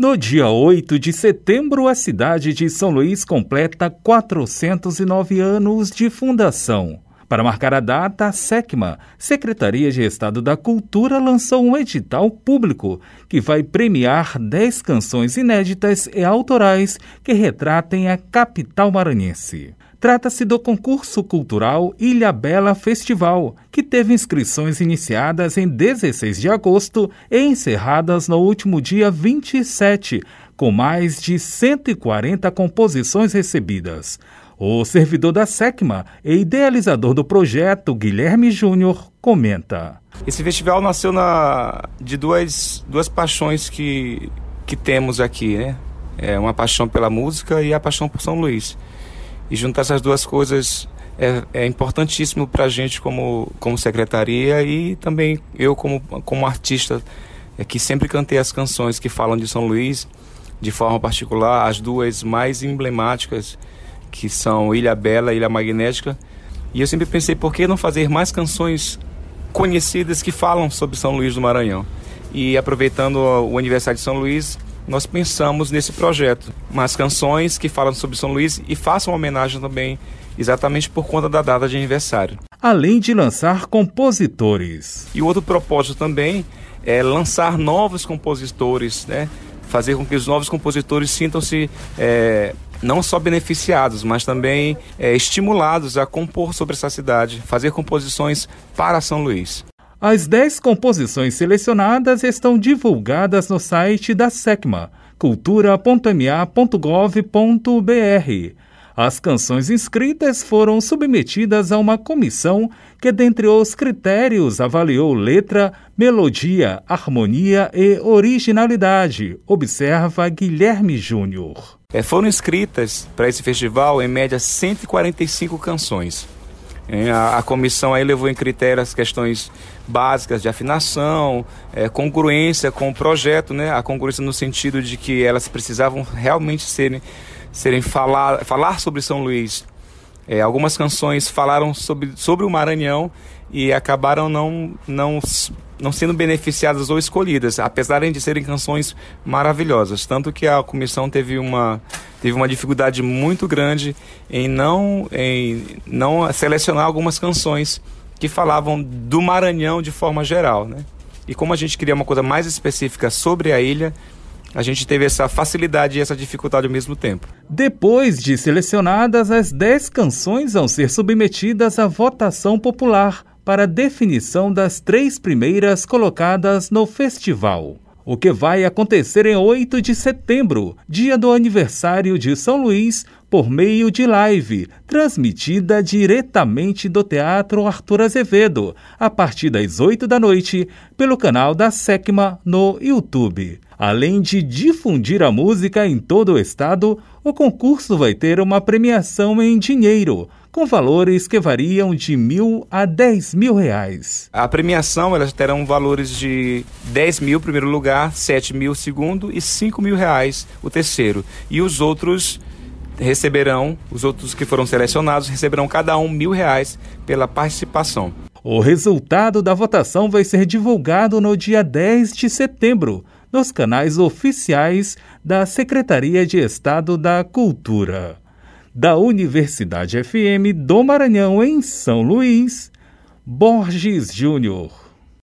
No dia 8 de setembro, a cidade de São Luís completa 409 anos de fundação. Para marcar a data, a SECMA, Secretaria de Estado da Cultura, lançou um edital público que vai premiar 10 canções inéditas e autorais que retratem a capital maranhense. Trata-se do concurso cultural Ilha Bela Festival, que teve inscrições iniciadas em 16 de agosto e encerradas no último dia 27, com mais de 140 composições recebidas. O servidor da SECMA e idealizador do projeto, Guilherme Júnior, comenta. Esse festival nasceu na, de duas, duas paixões que, que temos aqui, né? É uma paixão pela música e a paixão por São Luís. E juntar essas duas coisas é, é importantíssimo para a gente como, como secretaria e também eu como, como artista é, que sempre cantei as canções que falam de São Luís, de forma particular, as duas mais emblemáticas, que são Ilha Bela e Ilha Magnética. E eu sempre pensei, por que não fazer mais canções conhecidas que falam sobre São Luís do Maranhão? E aproveitando o aniversário de São Luís, nós pensamos nesse projeto. Umas canções que falam sobre São Luís e façam homenagem também, exatamente por conta da data de aniversário. Além de lançar compositores. E o outro propósito também é lançar novos compositores, né? fazer com que os novos compositores sintam-se é, não só beneficiados, mas também é, estimulados a compor sobre essa cidade, fazer composições para São Luís. As 10 composições selecionadas estão divulgadas no site da SECMA, cultura.ma.gov.br. As canções inscritas foram submetidas a uma comissão que, dentre os critérios, avaliou letra, melodia, harmonia e originalidade, observa Guilherme Júnior. É, foram inscritas para esse festival, em média, 145 canções. É, a, a, comissão aí levou em critério as questões básicas de afinação, é, congruência com o projeto, né? A congruência no sentido de que elas precisavam realmente serem, serem falar, falar sobre São Luís. É, algumas canções falaram sobre, sobre o Maranhão e acabaram não, não não sendo beneficiadas ou escolhidas, apesar de serem canções maravilhosas. Tanto que a comissão teve uma, teve uma dificuldade muito grande em não, em não selecionar algumas canções que falavam do Maranhão de forma geral. Né? E como a gente queria uma coisa mais específica sobre a ilha, a gente teve essa facilidade e essa dificuldade ao mesmo tempo. Depois de selecionadas, as 10 canções vão ser submetidas à votação popular para definição das três primeiras colocadas no festival. O que vai acontecer em 8 de setembro, dia do aniversário de São Luís, por meio de live, transmitida diretamente do Teatro Arthur Azevedo, a partir das 8 da noite, pelo canal da SECMA no YouTube. Além de difundir a música em todo o estado, o concurso vai ter uma premiação em dinheiro com valores que variam de mil a dez mil reais. A premiação elas terão valores de 10 mil primeiro lugar, 7 mil segundo e 5 mil reais o terceiro. E os outros receberão, os outros que foram selecionados receberão cada um mil reais pela participação. O resultado da votação vai ser divulgado no dia 10 de setembro nos canais oficiais da Secretaria de Estado da Cultura da Universidade FM do Maranhão, em São Luís, Borges Júnior.